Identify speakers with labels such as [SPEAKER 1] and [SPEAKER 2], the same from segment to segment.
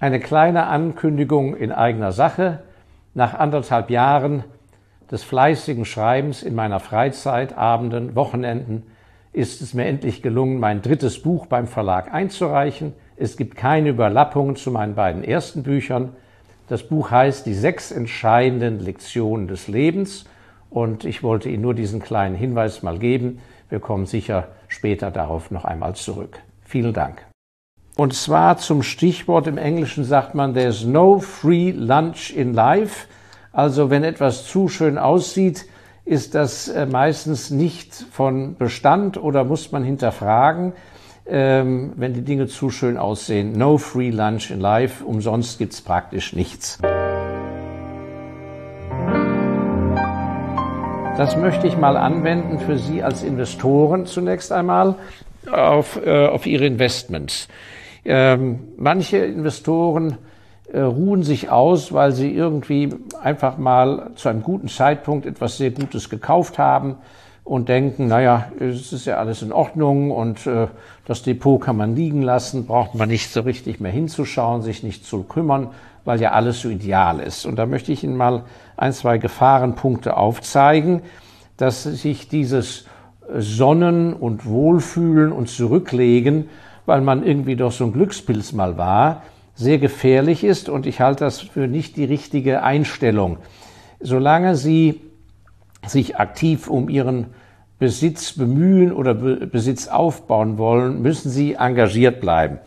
[SPEAKER 1] Eine kleine Ankündigung in eigener Sache. Nach anderthalb Jahren des fleißigen Schreibens in meiner Freizeit, Abenden, Wochenenden ist es mir endlich gelungen, mein drittes Buch beim Verlag einzureichen. Es gibt keine Überlappungen zu meinen beiden ersten Büchern. Das Buch heißt Die sechs entscheidenden Lektionen des Lebens und ich wollte Ihnen nur diesen kleinen Hinweis mal geben. Wir kommen sicher später darauf noch einmal zurück. Vielen Dank. Und zwar zum Stichwort im Englischen sagt man, there's no free lunch in life. Also wenn etwas zu schön aussieht, ist das äh, meistens nicht von Bestand oder muss man hinterfragen, ähm, wenn die Dinge zu schön aussehen. No free lunch in life, umsonst gibt's praktisch nichts. Das möchte ich mal anwenden für Sie als Investoren zunächst einmal auf, äh, auf Ihre Investments. Ähm, manche Investoren äh, ruhen sich aus, weil sie irgendwie einfach mal zu einem guten Zeitpunkt etwas sehr Gutes gekauft haben und denken, naja, es ist ja alles in Ordnung und äh, das Depot kann man liegen lassen, braucht man nicht so richtig mehr hinzuschauen, sich nicht zu kümmern, weil ja alles so ideal ist. Und da möchte ich Ihnen mal ein, zwei Gefahrenpunkte aufzeigen, dass sich dieses Sonnen und Wohlfühlen und Zurücklegen weil man irgendwie doch so ein Glückspilz mal war, sehr gefährlich ist und ich halte das für nicht die richtige Einstellung. Solange Sie sich aktiv um Ihren Besitz bemühen oder Besitz aufbauen wollen, müssen Sie engagiert bleiben.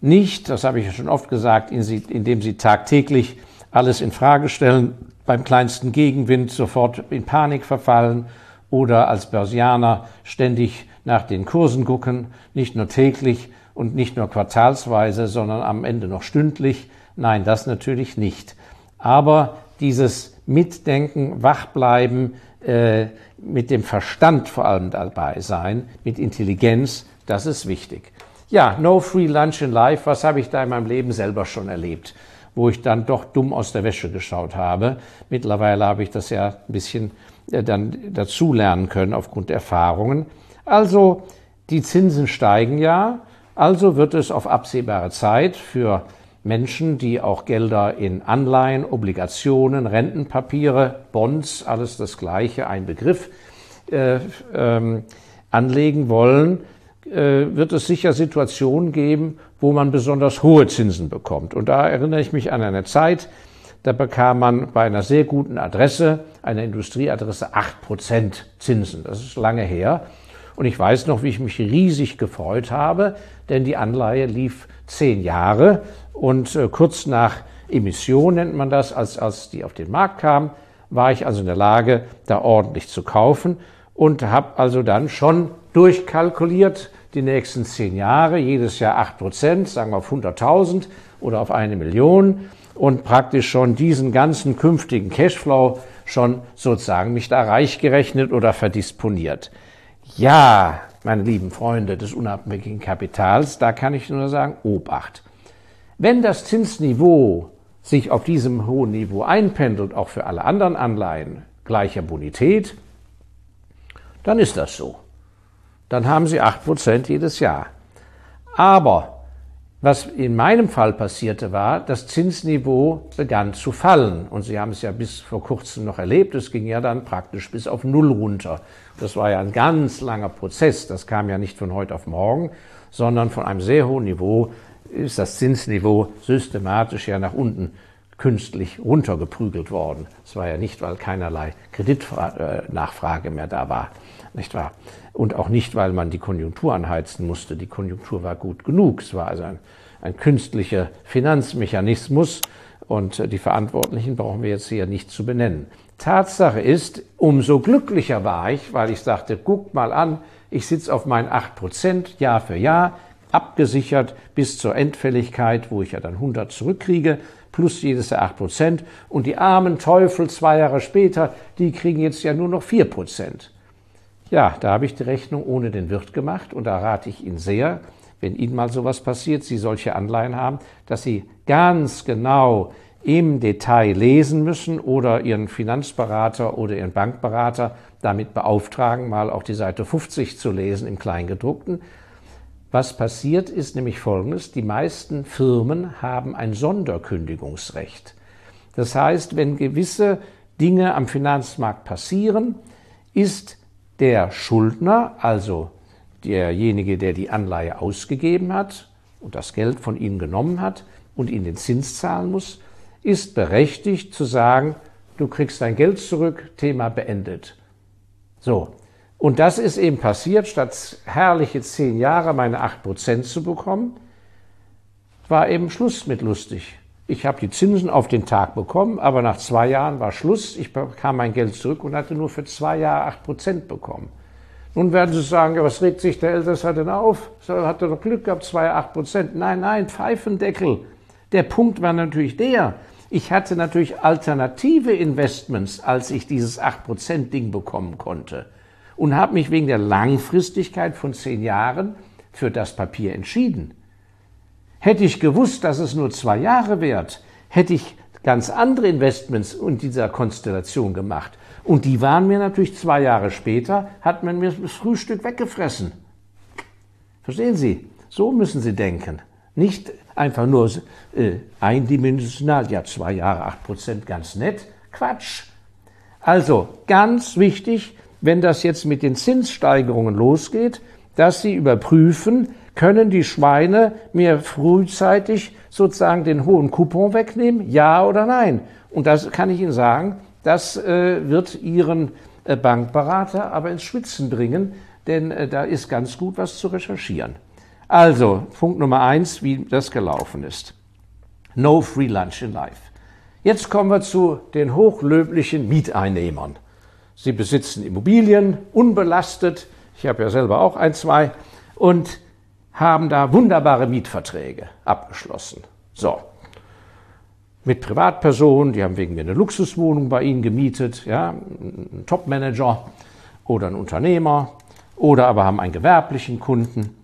[SPEAKER 1] Nicht, das habe ich ja schon oft gesagt, indem Sie tagtäglich alles in Frage stellen, beim kleinsten Gegenwind sofort in Panik verfallen oder als Börsianer ständig nach den Kursen gucken, nicht nur täglich und nicht nur quartalsweise, sondern am Ende noch stündlich. Nein, das natürlich nicht. Aber dieses Mitdenken, Wachbleiben, äh, mit dem Verstand vor allem dabei sein, mit Intelligenz, das ist wichtig. Ja, no free lunch in life, was habe ich da in meinem Leben selber schon erlebt, wo ich dann doch dumm aus der Wäsche geschaut habe. Mittlerweile habe ich das ja ein bisschen äh, dann dazulernen können aufgrund der Erfahrungen. Also die Zinsen steigen ja, also wird es auf absehbare Zeit für Menschen, die auch Gelder in Anleihen, Obligationen, Rentenpapiere, Bonds, alles das gleiche, ein Begriff, äh, ähm, anlegen wollen, äh, wird es sicher Situationen geben, wo man besonders hohe Zinsen bekommt. Und da erinnere ich mich an eine Zeit, da bekam man bei einer sehr guten Adresse, einer Industrieadresse, acht Prozent Zinsen. Das ist lange her. Und ich weiß noch, wie ich mich riesig gefreut habe, denn die Anleihe lief zehn Jahre und äh, kurz nach Emission nennt man das, als, als die auf den Markt kam, war ich also in der Lage, da ordentlich zu kaufen und habe also dann schon durchkalkuliert, die nächsten zehn Jahre, jedes Jahr acht Prozent, sagen wir auf 100.000 oder auf eine Million und praktisch schon diesen ganzen künftigen Cashflow schon sozusagen mich da reich gerechnet oder verdisponiert. Ja, meine lieben Freunde des unabhängigen Kapitals, da kann ich nur sagen, Obacht. Wenn das Zinsniveau sich auf diesem hohen Niveau einpendelt, auch für alle anderen Anleihen gleicher Bonität, dann ist das so. Dann haben Sie 8% jedes Jahr. Aber was in meinem Fall passierte war, das Zinsniveau begann zu fallen. Und Sie haben es ja bis vor kurzem noch erlebt. Es ging ja dann praktisch bis auf Null runter. Das war ja ein ganz langer Prozess. Das kam ja nicht von heute auf morgen, sondern von einem sehr hohen Niveau ist das Zinsniveau systematisch ja nach unten künstlich runtergeprügelt worden. Es war ja nicht, weil keinerlei Kreditnachfrage mehr da war, nicht wahr? Und auch nicht, weil man die Konjunktur anheizen musste. Die Konjunktur war gut genug. Es war also ein, ein künstlicher Finanzmechanismus und die Verantwortlichen brauchen wir jetzt hier nicht zu benennen. Tatsache ist, umso glücklicher war ich, weil ich sagte, guck mal an, ich sitze auf meinen 8% Jahr für Jahr, abgesichert bis zur Endfälligkeit, wo ich ja dann 100 zurückkriege, plus jedes Jahr 8% Und die armen Teufel zwei Jahre später, die kriegen jetzt ja nur noch 4% Ja, da habe ich die Rechnung ohne den Wirt gemacht und da rate ich Ihnen sehr, wenn Ihnen mal sowas passiert, Sie solche Anleihen haben, dass Sie ganz genau im Detail lesen müssen oder Ihren Finanzberater oder Ihren Bankberater damit beauftragen, mal auch die Seite 50 zu lesen im Kleingedruckten. Was passiert ist nämlich Folgendes. Die meisten Firmen haben ein Sonderkündigungsrecht. Das heißt, wenn gewisse Dinge am Finanzmarkt passieren, ist der Schuldner, also derjenige, der die Anleihe ausgegeben hat und das Geld von Ihnen genommen hat und Ihnen den Zins zahlen muss, ist berechtigt zu sagen, du kriegst dein Geld zurück, Thema beendet. So, und das ist eben passiert, statt herrliche zehn Jahre meine acht Prozent zu bekommen, war eben Schluss mit lustig. Ich habe die Zinsen auf den Tag bekommen, aber nach zwei Jahren war Schluss. Ich bekam mein Geld zurück und hatte nur für zwei Jahre acht Prozent bekommen. Nun werden Sie sagen, ja, was regt sich der Älteste denn auf? Hat er doch Glück gehabt, zwei acht Prozent. Nein, nein, Pfeifendeckel. Der Punkt war natürlich der, ich hatte natürlich alternative Investments, als ich dieses acht Prozent Ding bekommen konnte und habe mich wegen der Langfristigkeit von zehn Jahren für das Papier entschieden. Hätte ich gewusst, dass es nur zwei Jahre währt, hätte ich ganz andere Investments in dieser Konstellation gemacht. Und die waren mir natürlich zwei Jahre später, hat man mir das Frühstück weggefressen. Verstehen Sie? So müssen Sie denken. Nicht einfach nur äh, eindimensional, ja, zwei Jahre, acht Prozent, ganz nett. Quatsch. Also, ganz wichtig, wenn das jetzt mit den Zinssteigerungen losgeht, dass Sie überprüfen, können die Schweine mir frühzeitig sozusagen den hohen Coupon wegnehmen, ja oder nein? Und das kann ich Ihnen sagen, das äh, wird Ihren äh, Bankberater aber ins Schwitzen bringen, denn äh, da ist ganz gut was zu recherchieren. Also, Punkt Nummer eins, wie das gelaufen ist. No free lunch in life. Jetzt kommen wir zu den hochlöblichen Mieteinnehmern. Sie besitzen Immobilien, unbelastet. Ich habe ja selber auch ein, zwei. Und haben da wunderbare Mietverträge abgeschlossen. So. Mit Privatpersonen, die haben wegen mir eine Luxuswohnung bei Ihnen gemietet, ja, ein Topmanager oder ein Unternehmer oder aber haben einen gewerblichen Kunden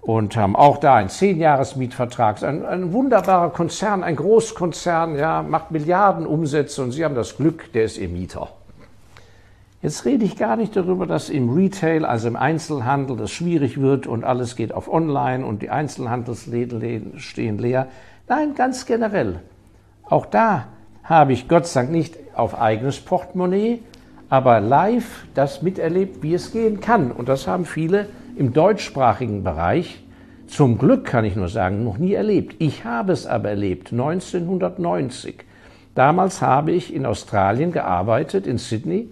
[SPEAKER 1] und haben auch da einen Zehnjahres-Mietvertrag. Ein, ein wunderbarer Konzern, ein Großkonzern, ja, macht Milliarden Umsätze und Sie haben das Glück, der ist Ihr Mieter. Jetzt rede ich gar nicht darüber, dass im Retail, also im Einzelhandel, das schwierig wird und alles geht auf Online und die Einzelhandelsläden stehen leer. Nein, ganz generell. Auch da habe ich Gott sei Dank nicht auf eigenes Portemonnaie, aber live das miterlebt, wie es gehen kann. Und das haben viele im deutschsprachigen Bereich, zum Glück kann ich nur sagen, noch nie erlebt. Ich habe es aber erlebt, 1990. Damals habe ich in Australien gearbeitet, in Sydney,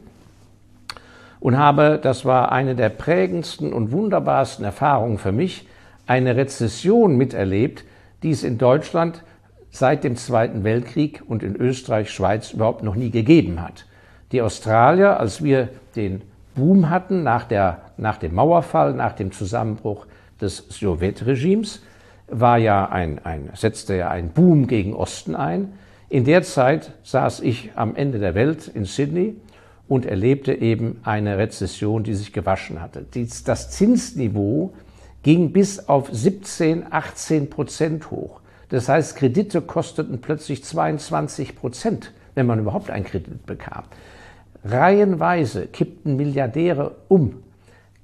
[SPEAKER 1] und habe, das war eine der prägendsten und wunderbarsten Erfahrungen für mich, eine Rezession miterlebt, die es in Deutschland seit dem Zweiten Weltkrieg und in Österreich, Schweiz überhaupt noch nie gegeben hat. Die Australier, als wir den Boom hatten nach, der, nach dem Mauerfall, nach dem Zusammenbruch des Sowjetregimes, war ja ein, ein, setzte ja ein Boom gegen Osten ein. In der Zeit saß ich am Ende der Welt in Sydney und erlebte eben eine Rezession, die sich gewaschen hatte. Das Zinsniveau ging bis auf 17, 18 Prozent hoch. Das heißt, Kredite kosteten plötzlich 22 Prozent, wenn man überhaupt einen Kredit bekam. Reihenweise kippten Milliardäre um.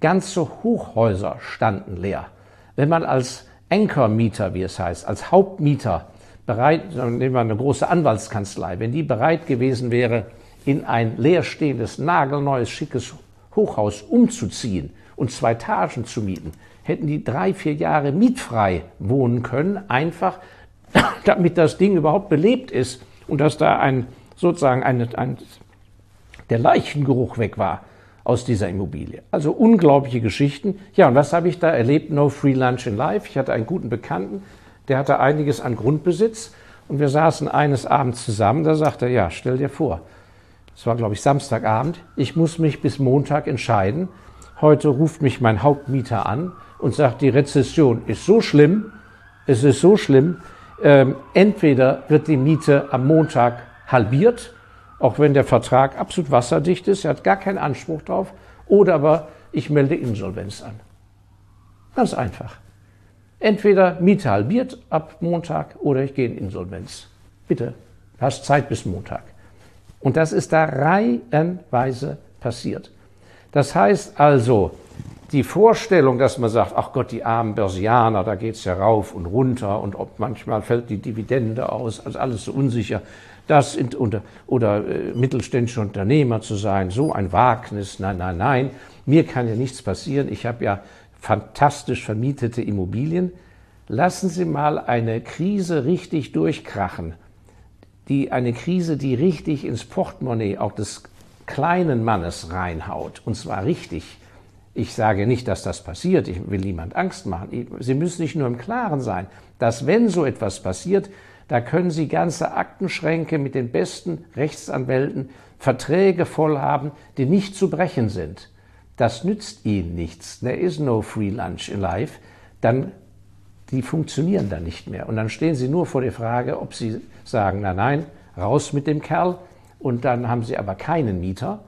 [SPEAKER 1] Ganze Hochhäuser standen leer. Wenn man als Anchor-Mieter, wie es heißt, als Hauptmieter bereit, nehmen wir eine große Anwaltskanzlei, wenn die bereit gewesen wäre, in ein leerstehendes, nagelneues, schickes Hochhaus umzuziehen und zwei Etagen zu mieten, hätten die drei, vier Jahre mietfrei wohnen können, einfach damit das Ding überhaupt belebt ist und dass da ein sozusagen ein, ein, der Leichengeruch weg war aus dieser Immobilie. Also unglaubliche Geschichten. Ja, und was habe ich da erlebt? No free lunch in life. Ich hatte einen guten Bekannten, der hatte einiges an Grundbesitz und wir saßen eines Abends zusammen. Da sagte er, ja, stell dir vor, es war, glaube ich, Samstagabend, ich muss mich bis Montag entscheiden. Heute ruft mich mein Hauptmieter an und sagt, die Rezession ist so schlimm, es ist so schlimm, ähm, entweder wird die Miete am Montag halbiert, auch wenn der Vertrag absolut wasserdicht ist, er hat gar keinen Anspruch drauf, oder aber ich melde Insolvenz an. Ganz einfach. Entweder Miete halbiert ab Montag oder ich gehe in Insolvenz. Bitte, hast Zeit bis Montag. Und das ist da reihenweise passiert. Das heißt also, die Vorstellung, dass man sagt, ach Gott, die armen Börsianer, da geht's ja rauf und runter und ob manchmal fällt die Dividende aus, also alles so unsicher. Das sind unter, oder äh, mittelständische Unternehmer zu sein, so ein Wagnis, nein, nein, nein. Mir kann ja nichts passieren. Ich habe ja fantastisch vermietete Immobilien. Lassen Sie mal eine Krise richtig durchkrachen. Die, eine Krise, die richtig ins Portemonnaie auch des kleinen Mannes reinhaut. Und zwar richtig. Ich sage nicht, dass das passiert. Ich will niemand Angst machen. Sie müssen sich nur im Klaren sein, dass wenn so etwas passiert, da können Sie ganze Aktenschränke mit den besten Rechtsanwälten, Verträge voll haben, die nicht zu brechen sind. Das nützt Ihnen nichts. There is no free lunch in life. Dann, die funktionieren dann nicht mehr. Und dann stehen Sie nur vor der Frage, ob Sie sagen, na nein, raus mit dem Kerl. Und dann haben Sie aber keinen Mieter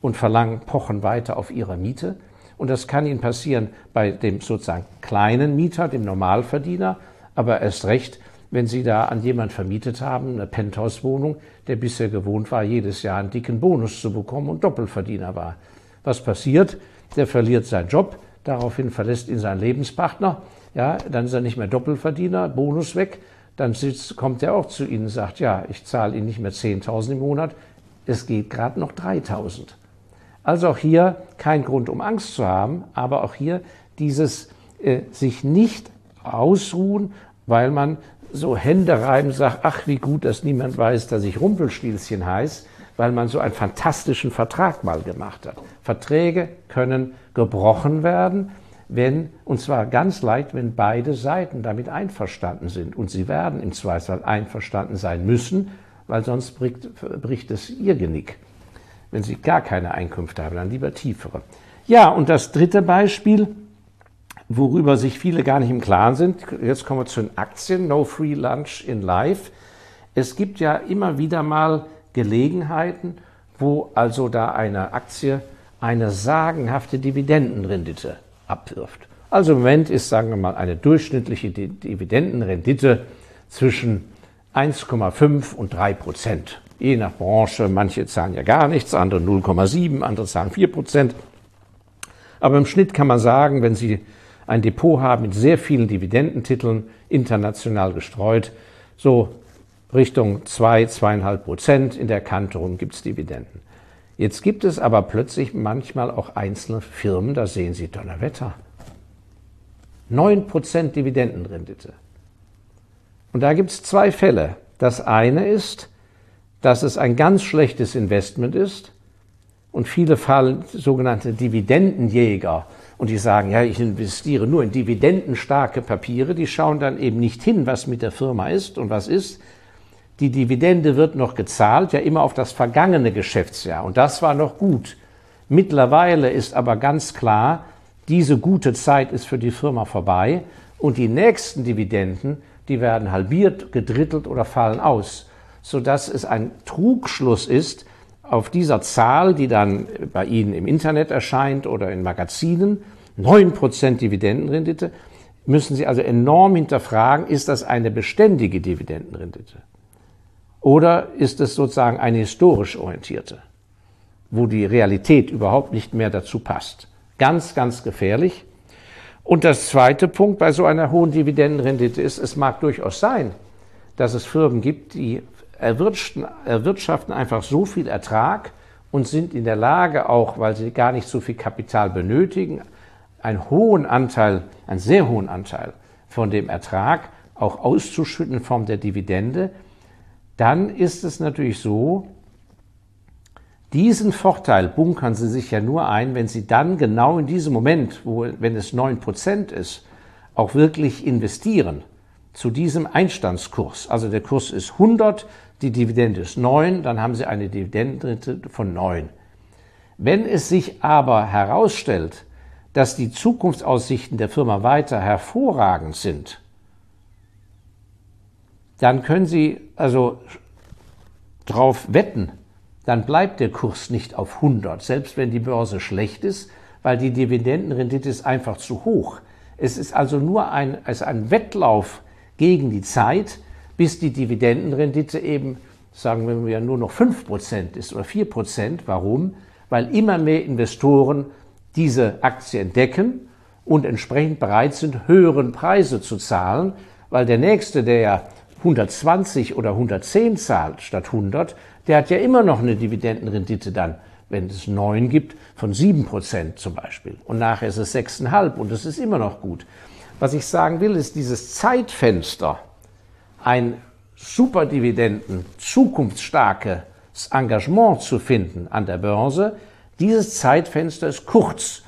[SPEAKER 1] und verlangen, pochen weiter auf Ihre Miete. Und das kann Ihnen passieren bei dem sozusagen kleinen Mieter, dem Normalverdiener, aber erst recht, wenn Sie da an jemand vermietet haben, eine Penthouse-Wohnung, der bisher gewohnt war, jedes Jahr einen dicken Bonus zu bekommen und Doppelverdiener war. Was passiert? Der verliert seinen Job, daraufhin verlässt ihn sein Lebenspartner, ja, dann ist er nicht mehr Doppelverdiener, Bonus weg, dann sitzt, kommt er auch zu Ihnen und sagt, ja, ich zahle Ihnen nicht mehr 10.000 im Monat, es geht gerade noch 3.000. Also auch hier kein Grund, um Angst zu haben, aber auch hier dieses äh, sich nicht ausruhen, weil man so Hände reiben, sagt, ach wie gut, dass niemand weiß, dass ich Rumpelstilzchen heiße, weil man so einen fantastischen Vertrag mal gemacht hat. Verträge können gebrochen werden, wenn, und zwar ganz leicht, wenn beide Seiten damit einverstanden sind. Und sie werden im Zweifelsfall einverstanden sein müssen, weil sonst bricht, bricht es ihr Genick. Wenn sie gar keine Einkünfte haben, dann lieber tiefere. Ja, und das dritte Beispiel, worüber sich viele gar nicht im Klaren sind. Jetzt kommen wir zu den Aktien. No Free Lunch in Life. Es gibt ja immer wieder mal Gelegenheiten, wo also da eine Aktie eine sagenhafte Dividendenrendite abwirft. Also im Moment ist, sagen wir mal, eine durchschnittliche Dividendenrendite zwischen 1,5 und 3 Prozent. Je nach Branche, manche zahlen ja gar nichts, andere 0,7, andere zahlen 4 Prozent. Aber im Schnitt kann man sagen, wenn Sie ein Depot haben mit sehr vielen Dividendentiteln, international gestreut, so Richtung 2, zwei, 2,5 Prozent. In der Kanton gibt es Dividenden. Jetzt gibt es aber plötzlich manchmal auch einzelne Firmen, da sehen Sie Donnerwetter. 9 Prozent Dividendenrendite. Und da gibt es zwei Fälle. Das eine ist, dass es ein ganz schlechtes Investment ist und viele fallen sogenannte Dividendenjäger und die sagen, ja, ich investiere nur in dividendenstarke Papiere, die schauen dann eben nicht hin, was mit der Firma ist und was ist. Die Dividende wird noch gezahlt, ja immer auf das vergangene Geschäftsjahr und das war noch gut. Mittlerweile ist aber ganz klar, diese gute Zeit ist für die Firma vorbei und die nächsten Dividenden, die werden halbiert, gedrittelt oder fallen aus, sodass es ein Trugschluss ist, auf dieser Zahl, die dann bei Ihnen im Internet erscheint oder in Magazinen, 9% Dividendenrendite, müssen Sie also enorm hinterfragen, ist das eine beständige Dividendenrendite? Oder ist es sozusagen eine historisch orientierte, wo die Realität überhaupt nicht mehr dazu passt? Ganz, ganz gefährlich. Und das zweite Punkt bei so einer hohen Dividendenrendite ist, es mag durchaus sein, dass es Firmen gibt, die erwirtschaften einfach so viel Ertrag und sind in der Lage, auch weil sie gar nicht so viel Kapital benötigen, einen hohen Anteil, einen sehr hohen Anteil von dem Ertrag auch auszuschütten in Form der Dividende, dann ist es natürlich so, diesen Vorteil bunkern Sie sich ja nur ein, wenn Sie dann genau in diesem Moment, wo, wenn es 9% ist, auch wirklich investieren zu diesem Einstandskurs. Also der Kurs ist 100, die Dividende ist 9, dann haben Sie eine Dividende von 9. Wenn es sich aber herausstellt, dass die Zukunftsaussichten der Firma weiter hervorragend sind, dann können Sie also drauf wetten, dann bleibt der Kurs nicht auf 100, selbst wenn die Börse schlecht ist, weil die Dividendenrendite ist einfach zu hoch. Es ist also nur ein, es ein Wettlauf gegen die Zeit, bis die Dividendenrendite eben, sagen wir nur noch 5% ist oder 4%. Warum? Weil immer mehr Investoren diese Aktie entdecken und entsprechend bereit sind, höheren Preise zu zahlen, weil der nächste, der ja 120 oder 110 zahlt statt 100, der hat ja immer noch eine Dividendenrendite dann, wenn es 9 gibt, von 7 Prozent zum Beispiel. Und nachher ist es 6,5 und das ist immer noch gut. Was ich sagen will, ist dieses Zeitfenster, ein Superdividenden, zukunftsstarkes Engagement zu finden an der Börse, dieses Zeitfenster ist kurz.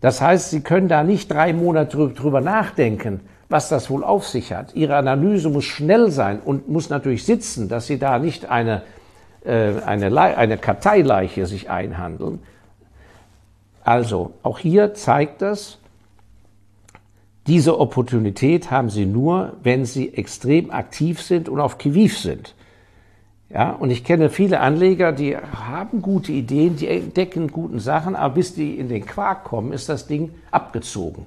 [SPEAKER 1] Das heißt, Sie können da nicht drei Monate drüber nachdenken, was das wohl auf sich hat. Ihre Analyse muss schnell sein und muss natürlich sitzen, dass Sie da nicht eine, äh, eine, eine Karteileiche sich einhandeln. Also, auch hier zeigt das, diese Opportunität haben Sie nur, wenn Sie extrem aktiv sind und auf Kiviv sind. Ja, und ich kenne viele Anleger, die haben gute Ideen, die entdecken guten Sachen, aber bis die in den Quark kommen, ist das Ding abgezogen.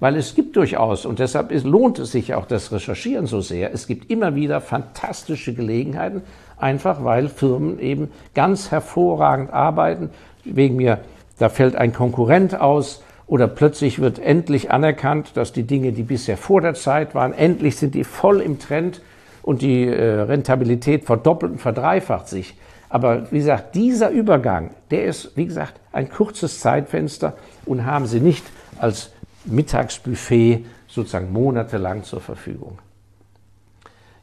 [SPEAKER 1] Weil es gibt durchaus, und deshalb ist, lohnt es sich auch das Recherchieren so sehr, es gibt immer wieder fantastische Gelegenheiten, einfach weil Firmen eben ganz hervorragend arbeiten. Wegen mir, da fällt ein Konkurrent aus oder plötzlich wird endlich anerkannt, dass die Dinge, die bisher vor der Zeit waren, endlich sind die voll im Trend und die äh, Rentabilität verdoppelt und verdreifacht sich. Aber wie gesagt, dieser Übergang, der ist, wie gesagt, ein kurzes Zeitfenster und haben Sie nicht als Mittagsbuffet sozusagen monatelang zur Verfügung.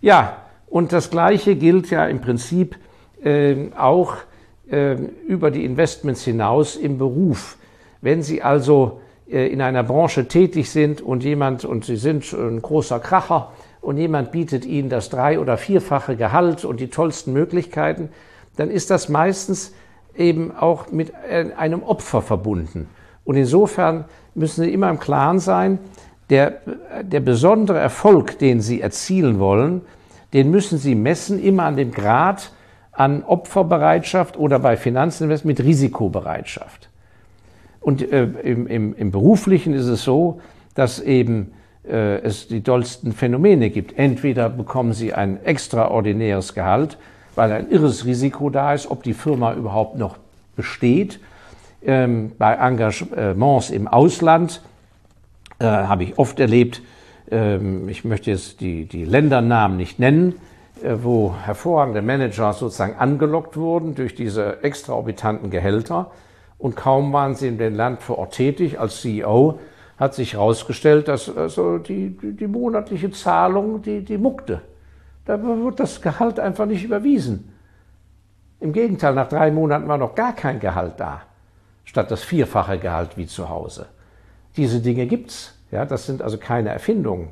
[SPEAKER 1] Ja, und das Gleiche gilt ja im Prinzip äh, auch äh, über die Investments hinaus im Beruf. Wenn Sie also äh, in einer Branche tätig sind und jemand, und Sie sind ein großer Kracher, und jemand bietet Ihnen das drei- oder vierfache Gehalt und die tollsten Möglichkeiten, dann ist das meistens eben auch mit äh, einem Opfer verbunden. Und insofern müssen Sie immer im Klaren sein, der, der besondere Erfolg, den Sie erzielen wollen, den müssen Sie messen immer an dem Grad an Opferbereitschaft oder bei Finanzinvest mit Risikobereitschaft. Und äh, im, im, im Beruflichen ist es so, dass eben äh, es die dollsten Phänomene gibt. Entweder bekommen sie ein extraordinäres Gehalt, weil ein irres Risiko da ist, ob die Firma überhaupt noch besteht. Ähm, bei Engagements im Ausland äh, habe ich oft erlebt, ähm, ich möchte jetzt die, die Ländernamen nicht nennen, äh, wo hervorragende Manager sozusagen angelockt wurden durch diese extraorbitanten Gehälter und kaum waren sie in dem Land vor Ort tätig als CEO, hat sich herausgestellt, dass also die, die, die monatliche Zahlung, die, die muckte. Da wird das Gehalt einfach nicht überwiesen. Im Gegenteil, nach drei Monaten war noch gar kein Gehalt da, statt das vierfache Gehalt wie zu Hause. Diese Dinge gibt's. Ja, das sind also keine Erfindungen.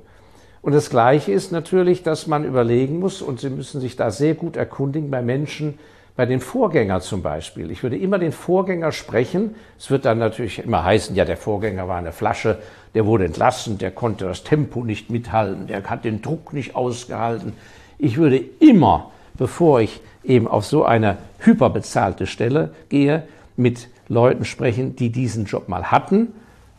[SPEAKER 1] Und das Gleiche ist natürlich, dass man überlegen muss, und Sie müssen sich da sehr gut erkundigen bei Menschen, bei den Vorgängern zum Beispiel. Ich würde immer den Vorgänger sprechen. Es wird dann natürlich immer heißen, ja, der Vorgänger war eine Flasche, der wurde entlassen, der konnte das Tempo nicht mithalten, der hat den Druck nicht ausgehalten. Ich würde immer, bevor ich eben auf so eine hyperbezahlte Stelle gehe, mit Leuten sprechen, die diesen Job mal hatten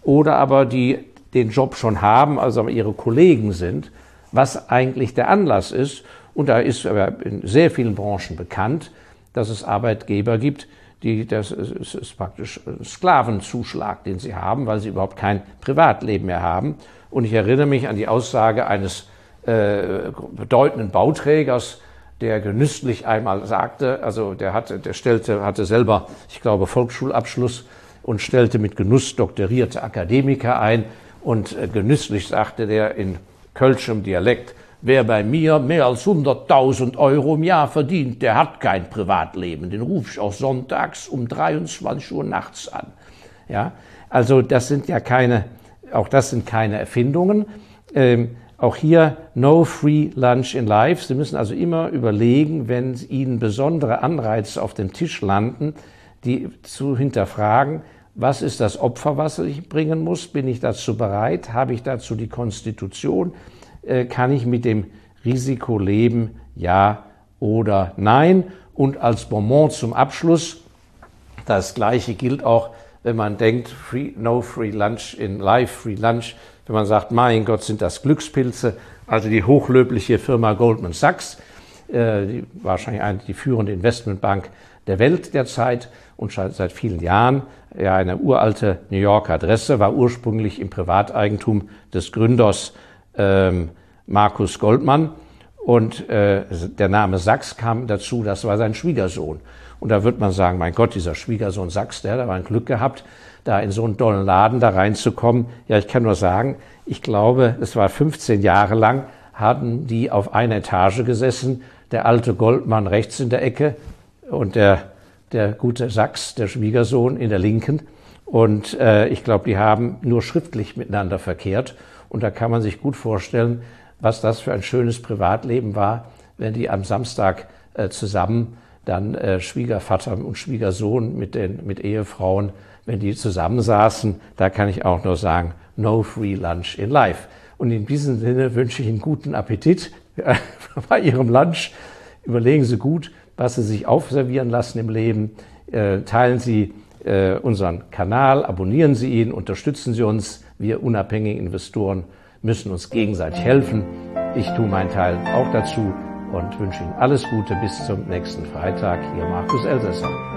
[SPEAKER 1] oder aber die den Job schon haben, also ihre Kollegen sind, was eigentlich der Anlass ist. Und da ist aber in sehr vielen Branchen bekannt, dass es Arbeitgeber gibt, die, das ist, ist praktisch Sklavenzuschlag, den sie haben, weil sie überhaupt kein Privatleben mehr haben. Und ich erinnere mich an die Aussage eines äh, bedeutenden Bauträgers, der genüsslich einmal sagte, also der hatte, der stellte, hatte selber, ich glaube, Volksschulabschluss und stellte mit Genuss doktorierte Akademiker ein und äh, genüsslich sagte der in kölschem Dialekt, Wer bei mir mehr als 100.000 Euro im Jahr verdient, der hat kein Privatleben. Den rufe ich auch sonntags um 23 Uhr nachts an. Ja, also das sind ja keine, auch das sind keine Erfindungen. Ähm, auch hier no free lunch in life. Sie müssen also immer überlegen, wenn Ihnen besondere Anreize auf dem Tisch landen, die zu hinterfragen, was ist das Opfer, was ich bringen muss? Bin ich dazu bereit? Habe ich dazu die Konstitution? Äh, kann ich mit dem Risiko leben, ja oder nein. Und als Bonbon zum Abschluss, das Gleiche gilt auch, wenn man denkt, free, no free lunch in life, free lunch, wenn man sagt, mein Gott, sind das Glückspilze, also die hochlöbliche Firma Goldman Sachs, äh, die, wahrscheinlich eine, die führende Investmentbank der Welt derzeit und seit vielen Jahren. Ja, eine uralte New Yorker Adresse war ursprünglich im Privateigentum des Gründers ähm, Markus Goldmann. Und äh, der Name Sachs kam dazu, das war sein Schwiegersohn. Und da wird man sagen, mein Gott, dieser Schwiegersohn Sachs, der, der war ein Glück gehabt, da in so einen dollen Laden da reinzukommen. Ja, ich kann nur sagen, ich glaube, es war 15 Jahre lang, hatten die auf einer Etage gesessen, der alte Goldmann rechts in der Ecke und der, der gute Sachs, der Schwiegersohn, in der linken. Und äh, ich glaube, die haben nur schriftlich miteinander verkehrt. Und da kann man sich gut vorstellen, was das für ein schönes Privatleben war, wenn die am Samstag äh, zusammen dann äh, Schwiegervater und Schwiegersohn mit den mit Ehefrauen, wenn die zusammensaßen, da kann ich auch nur sagen, no free lunch in life. Und in diesem Sinne wünsche ich Ihnen guten Appetit bei Ihrem Lunch. Überlegen Sie gut, was Sie sich aufservieren lassen im Leben. Äh, teilen Sie äh, unseren Kanal, abonnieren Sie ihn, unterstützen Sie uns. Wir unabhängigen Investoren müssen uns gegenseitig helfen. Ich tue meinen Teil auch dazu und wünsche Ihnen alles Gute bis zum nächsten Freitag. Ihr Markus Elsässer.